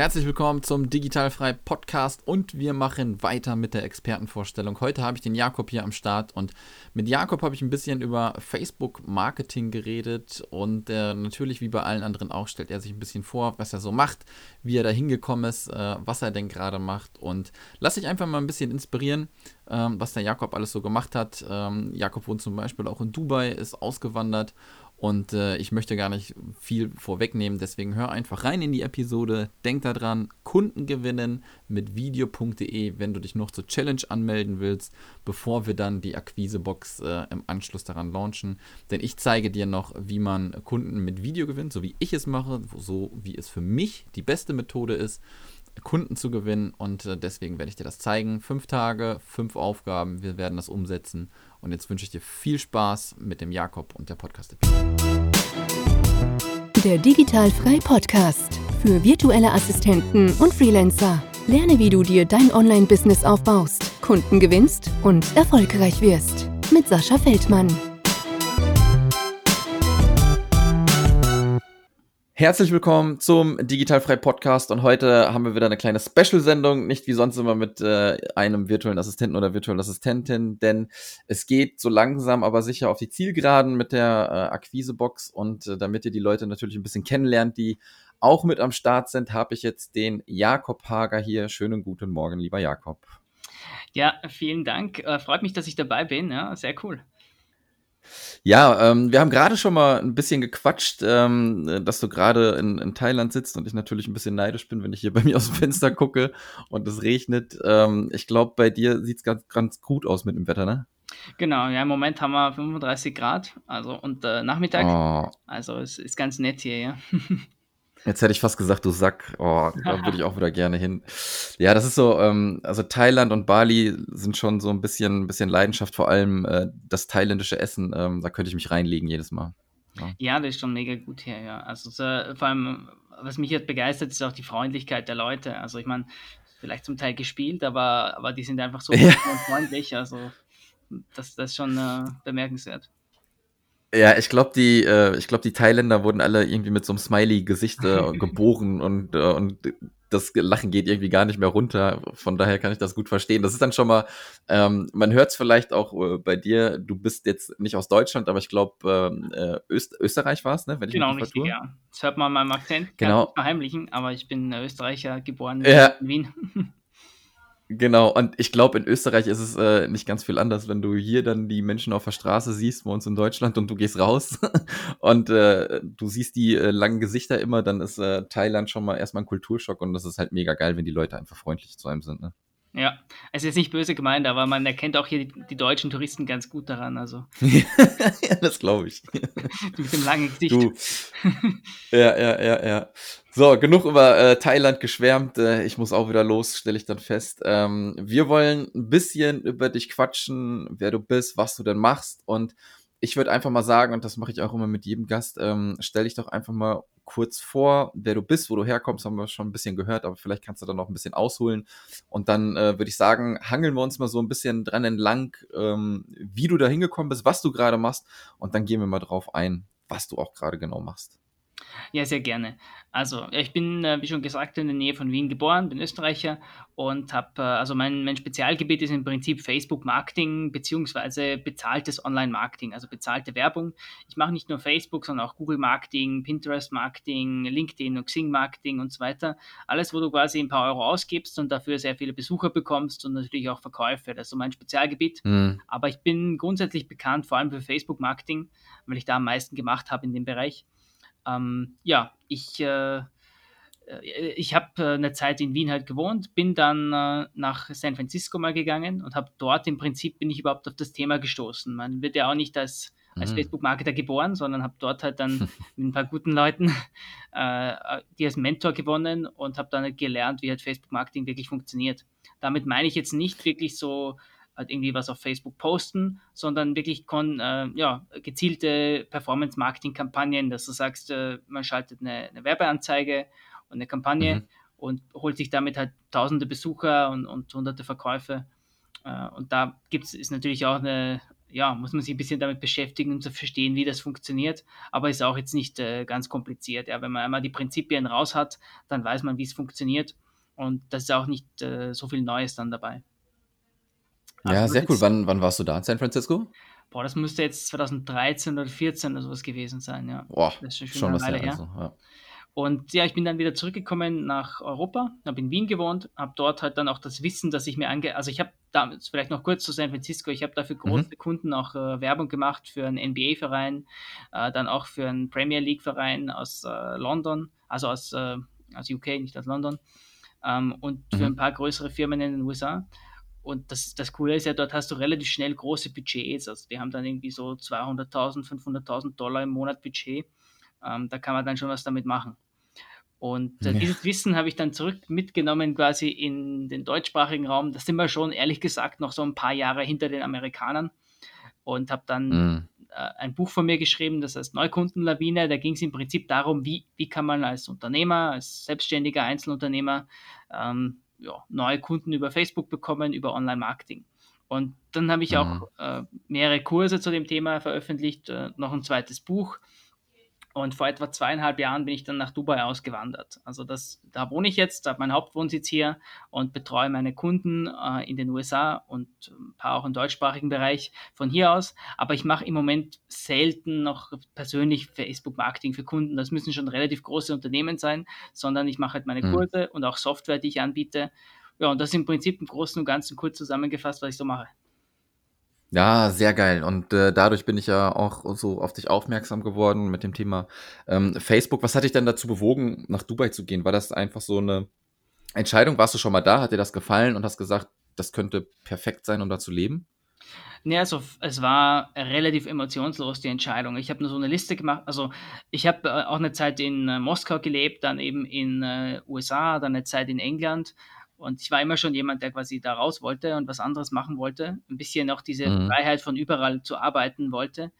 Herzlich willkommen zum Digitalfrei Podcast und wir machen weiter mit der Expertenvorstellung. Heute habe ich den Jakob hier am Start und mit Jakob habe ich ein bisschen über Facebook Marketing geredet und äh, natürlich wie bei allen anderen auch stellt er sich ein bisschen vor, was er so macht, wie er da hingekommen ist, äh, was er denn gerade macht und lass dich einfach mal ein bisschen inspirieren, ähm, was der Jakob alles so gemacht hat. Ähm, Jakob wohnt zum Beispiel auch in Dubai, ist ausgewandert und äh, ich möchte gar nicht viel vorwegnehmen, deswegen hör einfach rein in die Episode. Denk daran, Kunden gewinnen mit video.de, wenn du dich noch zur Challenge anmelden willst, bevor wir dann die Akquisebox äh, im Anschluss daran launchen. Denn ich zeige dir noch, wie man Kunden mit Video gewinnt, so wie ich es mache, so wie es für mich die beste Methode ist. Kunden zu gewinnen und äh, deswegen werde ich dir das zeigen. Fünf Tage, fünf Aufgaben, wir werden das umsetzen und jetzt wünsche ich dir viel Spaß mit dem Jakob und der Podcast-Episode. Der Digitalfrei Podcast für virtuelle Assistenten und Freelancer. Lerne, wie du dir dein Online-Business aufbaust, Kunden gewinnst und erfolgreich wirst. Mit Sascha Feldmann. Herzlich willkommen zum Digitalfrei Podcast und heute haben wir wieder eine kleine Special-Sendung, nicht wie sonst immer mit äh, einem virtuellen Assistenten oder virtuellen Assistentin, denn es geht so langsam aber sicher auf die Zielgeraden mit der äh, Akquisebox und äh, damit ihr die Leute natürlich ein bisschen kennenlernt, die auch mit am Start sind, habe ich jetzt den Jakob Hager hier. Schönen guten Morgen, lieber Jakob. Ja, vielen Dank. Äh, freut mich, dass ich dabei bin. Ja, sehr cool. Ja, ähm, wir haben gerade schon mal ein bisschen gequatscht, ähm, dass du gerade in, in Thailand sitzt und ich natürlich ein bisschen neidisch bin, wenn ich hier bei mir aus dem Fenster gucke und es regnet. Ähm, ich glaube, bei dir sieht es ganz, ganz gut aus mit dem Wetter, ne? Genau, ja, im Moment haben wir 35 Grad, also und äh, Nachmittag. Oh. Also es ist ganz nett hier, ja. Jetzt hätte ich fast gesagt, du Sack. Oh, da würde ich auch wieder gerne hin. Ja, das ist so, ähm, also Thailand und Bali sind schon so ein bisschen, ein bisschen Leidenschaft, vor allem äh, das thailändische Essen. Ähm, da könnte ich mich reinlegen jedes Mal. Ja, ja das ist schon mega gut hier, ja. Also so, vor allem, was mich jetzt begeistert, ist auch die Freundlichkeit der Leute. Also ich meine, vielleicht zum Teil gespielt, aber, aber die sind einfach so ja. freundlich. Also das, das ist schon äh, bemerkenswert. Ja, ich glaube, die, äh, ich glaube, die Thailänder wurden alle irgendwie mit so einem Smiley-Gesicht äh, geboren und, äh, und das Lachen geht irgendwie gar nicht mehr runter. Von daher kann ich das gut verstehen. Das ist dann schon mal, ähm, man hört es vielleicht auch äh, bei dir, du bist jetzt nicht aus Deutschland, aber ich glaube, ähm, äh, Öst Österreich war es, ne? Wenn ich genau, richtig, ja. Das hört man an meinem Akzent, genau. kann verheimlichen, aber ich bin Österreicher, geboren ja. in Wien. Genau, und ich glaube, in Österreich ist es äh, nicht ganz viel anders, wenn du hier dann die Menschen auf der Straße siehst, bei uns in Deutschland, und du gehst raus und äh, du siehst die äh, langen Gesichter immer, dann ist äh, Thailand schon mal erstmal ein Kulturschock und das ist halt mega geil, wenn die Leute einfach freundlich zu einem sind. Ne? Ja, es ist nicht böse gemeint, aber man erkennt auch hier die, die deutschen Touristen ganz gut daran. Also. ja, das glaube ich. Mit dem langen Gesicht. Du. Ja, ja, ja, ja. So, genug über äh, Thailand geschwärmt. Äh, ich muss auch wieder los, stelle ich dann fest. Ähm, wir wollen ein bisschen über dich quatschen, wer du bist, was du denn machst und ich würde einfach mal sagen, und das mache ich auch immer mit jedem Gast, ähm, stell dich doch einfach mal kurz vor, wer du bist, wo du herkommst, haben wir schon ein bisschen gehört, aber vielleicht kannst du dann noch ein bisschen ausholen. Und dann äh, würde ich sagen, hangeln wir uns mal so ein bisschen dran entlang, ähm, wie du da hingekommen bist, was du gerade machst, und dann gehen wir mal drauf ein, was du auch gerade genau machst. Ja, sehr gerne. Also, ich bin, äh, wie schon gesagt, in der Nähe von Wien geboren, bin Österreicher und habe, äh, also mein, mein Spezialgebiet ist im Prinzip Facebook-Marketing beziehungsweise bezahltes Online-Marketing, also bezahlte Werbung. Ich mache nicht nur Facebook, sondern auch Google-Marketing, Pinterest-Marketing, LinkedIn und Xing-Marketing und so weiter. Alles, wo du quasi ein paar Euro ausgibst und dafür sehr viele Besucher bekommst und natürlich auch Verkäufe. Das ist so mein Spezialgebiet. Mhm. Aber ich bin grundsätzlich bekannt, vor allem für Facebook-Marketing, weil ich da am meisten gemacht habe in dem Bereich. Ähm, ja, ich, äh, ich habe äh, eine Zeit in Wien halt gewohnt, bin dann äh, nach San Francisco mal gegangen und habe dort im Prinzip bin ich überhaupt auf das Thema gestoßen. Man wird ja auch nicht als, als mhm. Facebook-Marketer geboren, sondern habe dort halt dann mit ein paar guten Leuten äh, die als Mentor gewonnen und habe dann halt gelernt, wie halt Facebook-Marketing wirklich funktioniert. Damit meine ich jetzt nicht wirklich so halt irgendwie was auf Facebook posten, sondern wirklich kon, äh, ja, gezielte Performance-Marketing-Kampagnen, dass du sagst, äh, man schaltet eine, eine, Werbeanzeige und eine Kampagne mhm. und holt sich damit halt tausende Besucher und, und hunderte Verkäufe. Äh, und da gibt's, ist natürlich auch eine, ja, muss man sich ein bisschen damit beschäftigen, um zu verstehen, wie das funktioniert. Aber ist auch jetzt nicht äh, ganz kompliziert. Ja. Wenn man einmal die Prinzipien raus hat, dann weiß man, wie es funktioniert. Und das ist auch nicht äh, so viel Neues dann dabei. Ja, sehr cool. Wann, wann warst du da in San Francisco? Boah, das müsste jetzt 2013 oder 2014 oder sowas gewesen sein, ja. Boah, das ist schon, schon eine Weile her. Also, ja. Und ja, ich bin dann wieder zurückgekommen nach Europa, habe in Wien gewohnt, habe dort halt dann auch das Wissen, das ich mir ange... Also ich habe damals, vielleicht noch kurz zu San Francisco, ich habe dafür mhm. große mhm. Kunden auch äh, Werbung gemacht für einen NBA-Verein, äh, dann auch für einen Premier League-Verein aus äh, London, also aus, äh, aus UK, nicht aus London, ähm, und mhm. für ein paar größere Firmen in den USA. Und das, das Coole ist ja, dort hast du relativ schnell große Budgets. Also die haben dann irgendwie so 200.000, 500.000 Dollar im Monat Budget. Ähm, da kann man dann schon was damit machen. Und äh, ja. dieses Wissen habe ich dann zurück mitgenommen quasi in den deutschsprachigen Raum. Da sind wir schon, ehrlich gesagt, noch so ein paar Jahre hinter den Amerikanern. Und habe dann mhm. äh, ein Buch von mir geschrieben, das heißt Neukundenlawine. Da ging es im Prinzip darum, wie, wie kann man als Unternehmer, als selbstständiger Einzelunternehmer ähm, ja, neue Kunden über Facebook bekommen, über Online-Marketing. Und dann habe ich mhm. auch äh, mehrere Kurse zu dem Thema veröffentlicht, äh, noch ein zweites Buch. Und vor etwa zweieinhalb Jahren bin ich dann nach Dubai ausgewandert. Also das, da wohne ich jetzt, habe meinen Hauptwohnsitz hier und betreue meine Kunden äh, in den USA und ein paar auch im deutschsprachigen Bereich von hier aus. Aber ich mache im Moment selten noch persönlich Facebook-Marketing für Kunden. Das müssen schon relativ große Unternehmen sein, sondern ich mache halt meine mhm. Kurse und auch Software, die ich anbiete. Ja, und das ist im Prinzip im Großen und Ganzen kurz zusammengefasst, was ich so mache. Ja, sehr geil. Und äh, dadurch bin ich ja auch so auf dich aufmerksam geworden mit dem Thema ähm, Facebook. Was hat dich denn dazu bewogen, nach Dubai zu gehen? War das einfach so eine Entscheidung? Warst du schon mal da? Hat dir das gefallen und hast gesagt, das könnte perfekt sein, um da zu leben? Nee, also es war relativ emotionslos, die Entscheidung. Ich habe nur so eine Liste gemacht. Also ich habe äh, auch eine Zeit in äh, Moskau gelebt, dann eben in äh, USA, dann eine Zeit in England und ich war immer schon jemand, der quasi da raus wollte und was anderes machen wollte. Ein bisschen auch diese mhm. Freiheit von überall zu arbeiten wollte.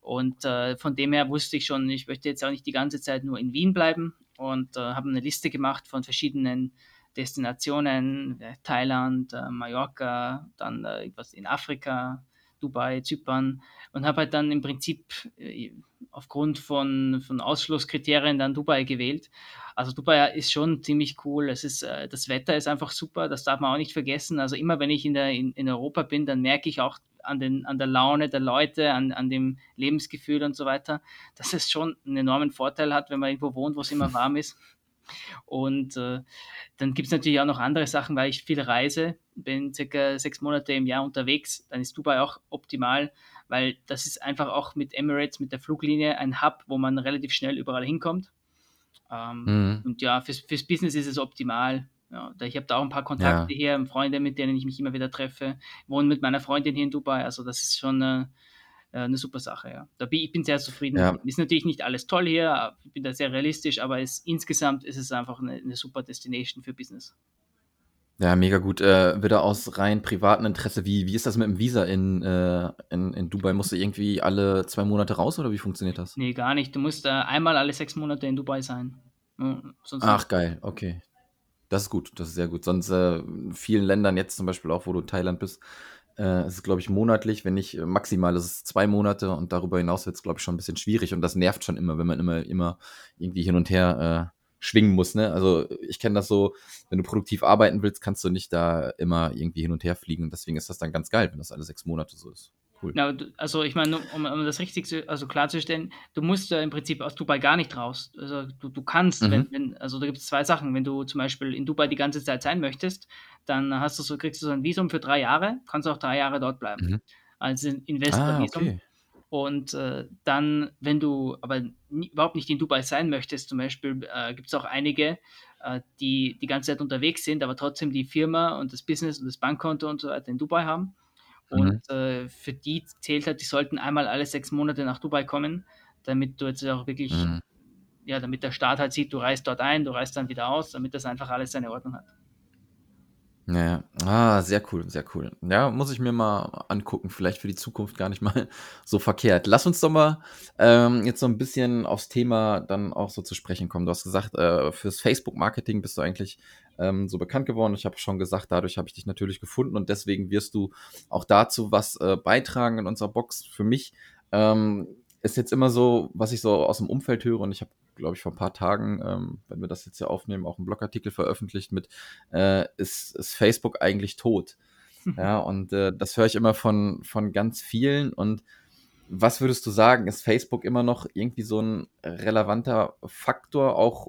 Und äh, von dem her wusste ich schon, ich möchte jetzt auch nicht die ganze Zeit nur in Wien bleiben und äh, habe eine Liste gemacht von verschiedenen Destinationen, äh, Thailand, äh, Mallorca, dann äh, was in Afrika, Dubai, Zypern und habe halt dann im Prinzip äh, aufgrund von, von Ausschlusskriterien dann Dubai gewählt. Also Dubai ist schon ziemlich cool. Es ist, äh, das Wetter ist einfach super, das darf man auch nicht vergessen. Also immer wenn ich in, der, in, in Europa bin, dann merke ich auch an, den, an der Laune der Leute, an, an dem Lebensgefühl und so weiter, dass es schon einen enormen Vorteil hat, wenn man irgendwo wohnt, wo es immer warm ist. Und äh, dann gibt es natürlich auch noch andere Sachen, weil ich viel reise, bin circa sechs Monate im Jahr unterwegs, dann ist Dubai auch optimal, weil das ist einfach auch mit Emirates, mit der Fluglinie ein Hub, wo man relativ schnell überall hinkommt. Ähm, mhm. Und ja, fürs, fürs Business ist es optimal. Ja, ich habe da auch ein paar Kontakte ja. hier, Freunde, mit denen ich mich immer wieder treffe, wohne mit meiner Freundin hier in Dubai, also das ist schon äh, eine super Sache, ja. Da bin, ich bin sehr zufrieden. Ja. Ist natürlich nicht alles toll hier, ich bin da sehr realistisch, aber es, insgesamt ist es einfach eine, eine super Destination für Business. Ja, mega gut. Äh, wieder aus rein privatem Interesse, wie, wie ist das mit dem Visa in, äh, in, in Dubai? Musst du irgendwie alle zwei Monate raus oder wie funktioniert das? Nee, gar nicht. Du musst äh, einmal alle sechs Monate in Dubai sein. Ja, Ach, geil, okay. Das ist gut, das ist sehr gut. Sonst äh, in vielen Ländern, jetzt zum Beispiel auch, wo du in Thailand bist, äh, ist es, glaube ich, monatlich, wenn nicht äh, maximal ist es zwei Monate und darüber hinaus wird es, glaube ich, schon ein bisschen schwierig und das nervt schon immer, wenn man immer, immer irgendwie hin und her äh, schwingen muss. Ne? Also ich kenne das so, wenn du produktiv arbeiten willst, kannst du nicht da immer irgendwie hin und her fliegen deswegen ist das dann ganz geil, wenn das alle sechs Monate so ist. Cool. Ja, also ich meine, um, um, das richtig zu, also klarzustellen, du musst äh, im Prinzip aus Dubai gar nicht raus. Also du, du kannst, mhm. wenn, wenn, also da gibt es zwei Sachen. Wenn du zum Beispiel in Dubai die ganze Zeit sein möchtest, dann hast du so, kriegst du so ein Visum für drei Jahre, kannst auch drei Jahre dort bleiben. Mhm. Als Investor-Visum. Ah, okay. Und äh, dann, wenn du aber nie, überhaupt nicht in Dubai sein möchtest, zum Beispiel äh, gibt es auch einige, äh, die die ganze Zeit unterwegs sind, aber trotzdem die Firma und das Business und das Bankkonto und so weiter in Dubai haben. Und mhm. äh, für die zählt halt, die sollten einmal alle sechs Monate nach Dubai kommen, damit du jetzt auch wirklich, mhm. ja, damit der Staat halt sieht, du reist dort ein, du reist dann wieder aus, damit das einfach alles seine Ordnung hat. Ja, ah, sehr cool, sehr cool. Ja, muss ich mir mal angucken. Vielleicht für die Zukunft gar nicht mal so verkehrt. Lass uns doch mal ähm, jetzt so ein bisschen aufs Thema dann auch so zu sprechen kommen. Du hast gesagt, äh, fürs Facebook-Marketing bist du eigentlich ähm, so bekannt geworden. Ich habe schon gesagt, dadurch habe ich dich natürlich gefunden und deswegen wirst du auch dazu was äh, beitragen in unserer Box. Für mich ähm, ist jetzt immer so, was ich so aus dem Umfeld höre und ich habe glaube ich, vor ein paar Tagen, ähm, wenn wir das jetzt hier aufnehmen, auch einen Blogartikel veröffentlicht mit, äh, ist, ist Facebook eigentlich tot? ja, und äh, das höre ich immer von, von ganz vielen. Und was würdest du sagen, ist Facebook immer noch irgendwie so ein relevanter Faktor, auch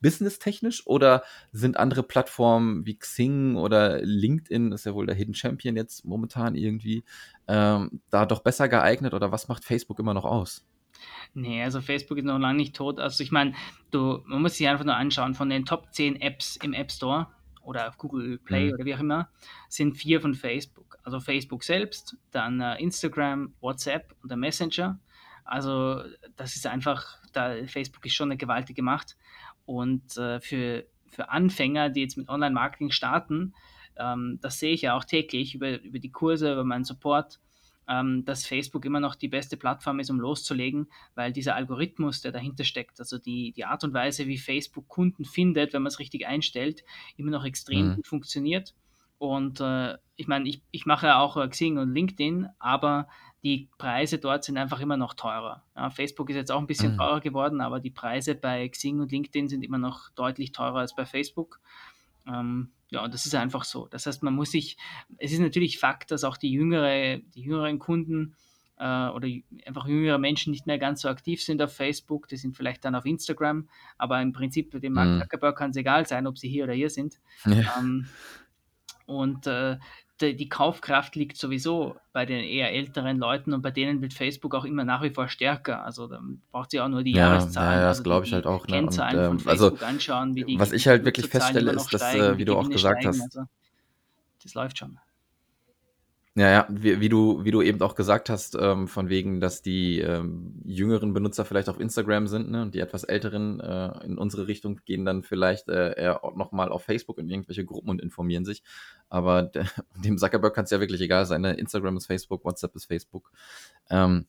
businesstechnisch? Oder sind andere Plattformen wie Xing oder LinkedIn, ist ja wohl der Hidden Champion jetzt momentan irgendwie, ähm, da doch besser geeignet? Oder was macht Facebook immer noch aus? Nee, also Facebook ist noch lange nicht tot. Also ich meine, du, man muss sich einfach nur anschauen, von den Top 10 Apps im App Store oder auf Google Play mhm. oder wie auch immer, sind vier von Facebook. Also Facebook selbst, dann äh, Instagram, WhatsApp und der Messenger. Also das ist einfach, da Facebook ist schon eine gewaltige Macht. Und äh, für, für Anfänger, die jetzt mit Online-Marketing starten, ähm, das sehe ich ja auch täglich über, über die Kurse, über meinen Support, ähm, dass Facebook immer noch die beste Plattform ist, um loszulegen, weil dieser Algorithmus, der dahinter steckt, also die, die Art und Weise, wie Facebook Kunden findet, wenn man es richtig einstellt, immer noch extrem mhm. gut funktioniert. Und äh, ich meine, ich, ich mache ja auch äh, Xing und LinkedIn, aber die Preise dort sind einfach immer noch teurer. Ja, Facebook ist jetzt auch ein bisschen mhm. teurer geworden, aber die Preise bei Xing und LinkedIn sind immer noch deutlich teurer als bei Facebook. Ähm, ja, das ist einfach so. Das heißt, man muss sich, es ist natürlich Fakt, dass auch die, jüngere, die jüngeren Kunden äh, oder einfach jüngere Menschen nicht mehr ganz so aktiv sind auf Facebook, die sind vielleicht dann auf Instagram, aber im Prinzip dem Mark mhm. Zuckerberg kann es egal sein, ob sie hier oder hier sind. Ja. Ähm, und äh, die, die, Kaufkraft liegt sowieso bei den eher älteren Leuten und bei denen wird Facebook auch immer nach wie vor stärker. Also dann braucht sie auch nur die ja, Jahreszahlen. Ja, das also glaube ich halt auch. Ne? Kennzahlen und, ähm, von also Facebook also, anschauen, wie die Was ich halt wirklich feststelle, ist, dass, steigen, äh, wie du auch gesagt steigen. hast, also, das läuft schon. Ja, ja, wie, wie, du, wie du eben auch gesagt hast, ähm, von wegen, dass die ähm, jüngeren Benutzer vielleicht auf Instagram sind ne, und die etwas älteren äh, in unsere Richtung gehen dann vielleicht äh, eher nochmal auf Facebook in irgendwelche Gruppen und informieren sich. Aber der, dem Zuckerberg kann es ja wirklich egal sein. Ne? Instagram ist Facebook, WhatsApp ist Facebook. Ähm,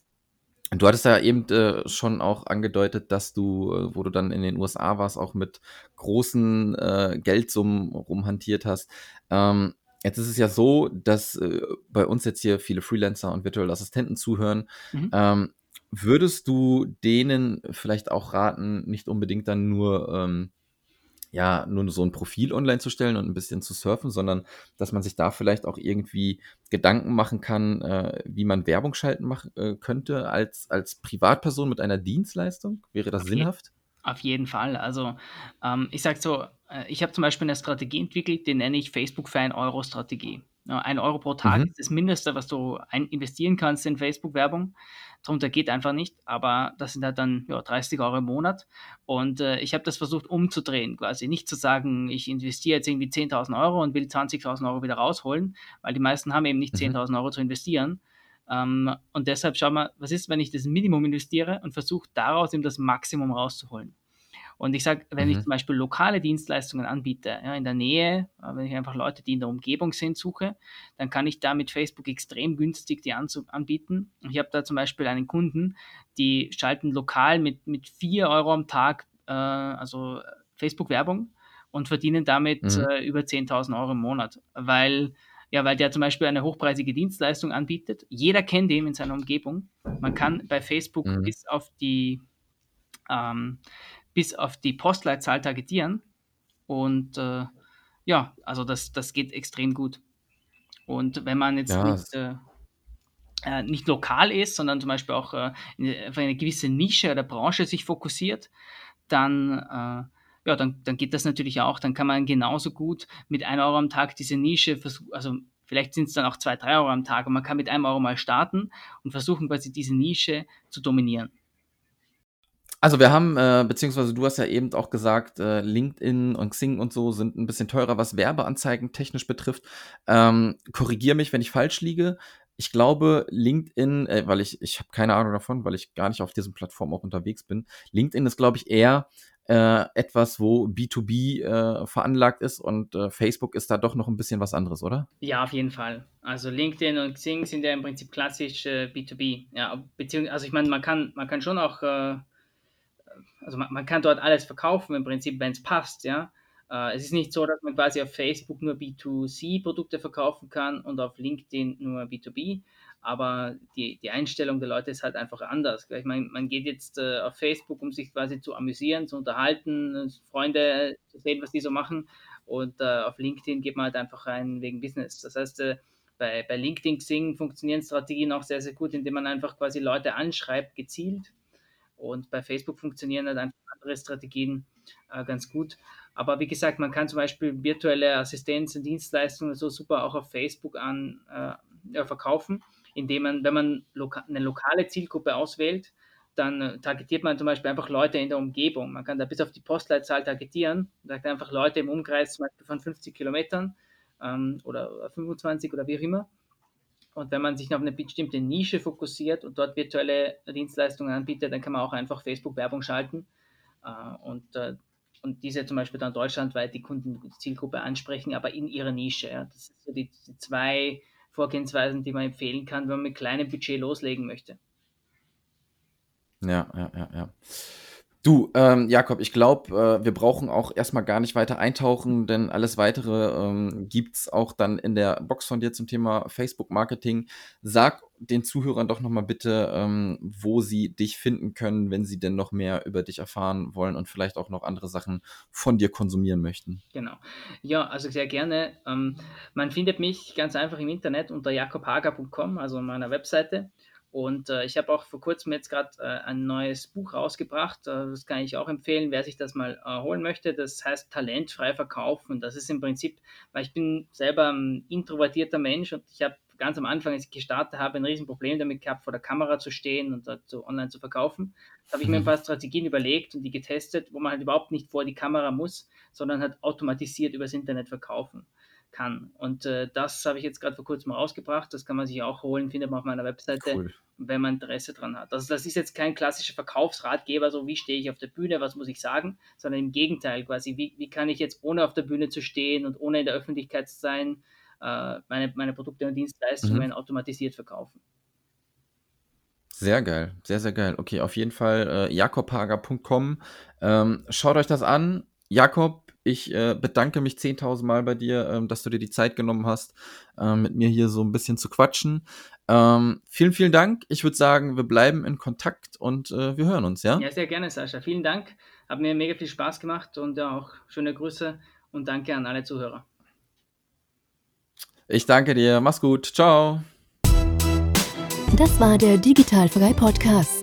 Du hattest ja eben äh, schon auch angedeutet, dass du, äh, wo du dann in den USA warst, auch mit großen äh, Geldsummen rumhantiert hast. Ähm, Jetzt ist es ja so, dass äh, bei uns jetzt hier viele Freelancer und virtuelle Assistenten zuhören. Mhm. Ähm, würdest du denen vielleicht auch raten, nicht unbedingt dann nur, ähm, ja, nur so ein Profil online zu stellen und ein bisschen zu surfen, sondern dass man sich da vielleicht auch irgendwie Gedanken machen kann, äh, wie man Werbung schalten mach, äh, könnte als, als Privatperson mit einer Dienstleistung? Wäre das okay. sinnhaft? Auf jeden Fall. Also ähm, ich sage so, ich habe zum Beispiel eine Strategie entwickelt, die nenne ich Facebook für ein Euro Strategie. Ein Euro pro Tag mhm. ist das Mindeste, was du investieren kannst in Facebook-Werbung. Darunter geht einfach nicht, aber das sind halt dann ja, 30 Euro im Monat. Und äh, ich habe das versucht umzudrehen, quasi nicht zu sagen, ich investiere jetzt irgendwie 10.000 Euro und will 20.000 Euro wieder rausholen, weil die meisten haben eben nicht mhm. 10.000 Euro zu investieren. Ähm, und deshalb schau mal, was ist, wenn ich das Minimum investiere und versuche daraus eben das Maximum rauszuholen. Und ich sage, wenn mhm. ich zum Beispiel lokale Dienstleistungen anbiete, ja, in der Nähe, äh, wenn ich einfach Leute, die in der Umgebung sind, suche, dann kann ich da mit Facebook extrem günstig die anbieten. Ich habe da zum Beispiel einen Kunden, die schalten lokal mit, mit 4 Euro am Tag, äh, also Facebook-Werbung und verdienen damit mhm. äh, über 10.000 Euro im Monat, weil ja, weil der zum Beispiel eine hochpreisige Dienstleistung anbietet. Jeder kennt ihn in seiner Umgebung. Man kann bei Facebook mhm. bis auf die ähm, bis auf die Postleitzahl targetieren. Und äh, ja, also das, das geht extrem gut. Und wenn man jetzt ja. nicht, äh, äh, nicht lokal ist, sondern zum Beispiel auch äh, auf eine gewisse Nische oder Branche sich fokussiert, dann, äh, ja, dann, dann geht das natürlich auch. Dann kann man genauso gut mit 1 Euro am Tag diese Nische versuchen, also vielleicht sind es dann auch 2, 3 Euro am Tag und man kann mit einem Euro mal starten und versuchen quasi diese Nische zu dominieren. Also wir haben, äh, beziehungsweise du hast ja eben auch gesagt, äh, LinkedIn und Xing und so sind ein bisschen teurer, was Werbeanzeigen technisch betrifft. Ähm, Korrigiere mich, wenn ich falsch liege. Ich glaube, LinkedIn, äh, weil ich, ich habe keine Ahnung davon, weil ich gar nicht auf diesen Plattformen auch unterwegs bin. LinkedIn ist, glaube ich, eher äh, etwas, wo B2B äh, veranlagt ist und äh, Facebook ist da doch noch ein bisschen was anderes, oder? Ja, auf jeden Fall. Also LinkedIn und Xing sind ja im Prinzip klassisch äh, B2B. Ja, beziehungsweise, also ich meine, man kann, man kann schon auch, äh, also man, man, kann dort alles verkaufen im Prinzip, wenn es passt, ja. Äh, es ist nicht so, dass man quasi auf Facebook nur B2C-Produkte verkaufen kann und auf LinkedIn nur B2B aber die, die Einstellung der Leute ist halt einfach anders. Ich meine, man geht jetzt äh, auf Facebook, um sich quasi zu amüsieren, zu unterhalten, Freunde zu sehen, was die so machen. Und äh, auf LinkedIn geht man halt einfach rein wegen Business. Das heißt, äh, bei, bei LinkedIn Xing funktionieren Strategien auch sehr, sehr gut, indem man einfach quasi Leute anschreibt, gezielt. Und bei Facebook funktionieren halt einfach andere Strategien äh, ganz gut. Aber wie gesagt, man kann zum Beispiel virtuelle Assistenz und Dienstleistungen so super auch auf Facebook an, äh, verkaufen indem man, wenn man loka eine lokale Zielgruppe auswählt, dann äh, targetiert man zum Beispiel einfach Leute in der Umgebung. Man kann da bis auf die Postleitzahl targetieren, sagt einfach Leute im Umkreis zum Beispiel von 50 Kilometern ähm, oder 25 oder wie auch immer. Und wenn man sich auf eine bestimmte Nische fokussiert und dort virtuelle Dienstleistungen anbietet, dann kann man auch einfach Facebook-Werbung schalten äh, und, äh, und diese zum Beispiel dann deutschlandweit die Kundenzielgruppe ansprechen, aber in ihrer Nische. Ja. Das sind so die, die zwei Vorgehensweisen, die man empfehlen kann, wenn man mit kleinem Budget loslegen möchte. Ja, ja, ja, ja. Du, ähm, Jakob, ich glaube, äh, wir brauchen auch erstmal gar nicht weiter eintauchen, denn alles weitere ähm, gibt es auch dann in der Box von dir zum Thema Facebook-Marketing. Sag den Zuhörern doch nochmal bitte, ähm, wo sie dich finden können, wenn sie denn noch mehr über dich erfahren wollen und vielleicht auch noch andere Sachen von dir konsumieren möchten. Genau. Ja, also sehr gerne. Ähm, man findet mich ganz einfach im Internet unter jakobhager.com, also meiner Webseite. Und äh, ich habe auch vor kurzem jetzt gerade äh, ein neues Buch rausgebracht. Äh, das kann ich auch empfehlen, wer sich das mal äh, holen möchte. Das heißt Talentfrei verkaufen. Das ist im Prinzip, weil ich bin selber ein introvertierter Mensch und ich habe ganz am Anfang, als ich gestartet habe, ein Riesenproblem damit gehabt, vor der Kamera zu stehen und so online zu verkaufen. Da habe ich mir ein mhm. paar Strategien überlegt und die getestet, wo man halt überhaupt nicht vor die Kamera muss, sondern halt automatisiert übers Internet verkaufen kann. Und äh, das habe ich jetzt gerade vor kurzem rausgebracht. Das kann man sich auch holen, findet man auf meiner Webseite, cool. wenn man Interesse dran hat. Also das ist jetzt kein klassischer Verkaufsratgeber, so wie stehe ich auf der Bühne, was muss ich sagen, sondern im Gegenteil quasi, wie, wie kann ich jetzt ohne auf der Bühne zu stehen und ohne in der Öffentlichkeit zu sein, äh, meine, meine Produkte und Dienstleistungen mhm. automatisiert verkaufen. Sehr geil, sehr, sehr geil. Okay, auf jeden Fall äh, jakobhager.com. Ähm, schaut euch das an. Jakob, ich äh, bedanke mich 10.000 Mal bei dir, ähm, dass du dir die Zeit genommen hast, äh, mit mir hier so ein bisschen zu quatschen. Ähm, vielen, vielen Dank. Ich würde sagen, wir bleiben in Kontakt und äh, wir hören uns, ja? Ja, sehr gerne, Sascha. Vielen Dank. Hat mir mega viel Spaß gemacht und ja, auch schöne Grüße und danke an alle Zuhörer. Ich danke dir. Mach's gut. Ciao. Das war der Digitalfrei Podcast.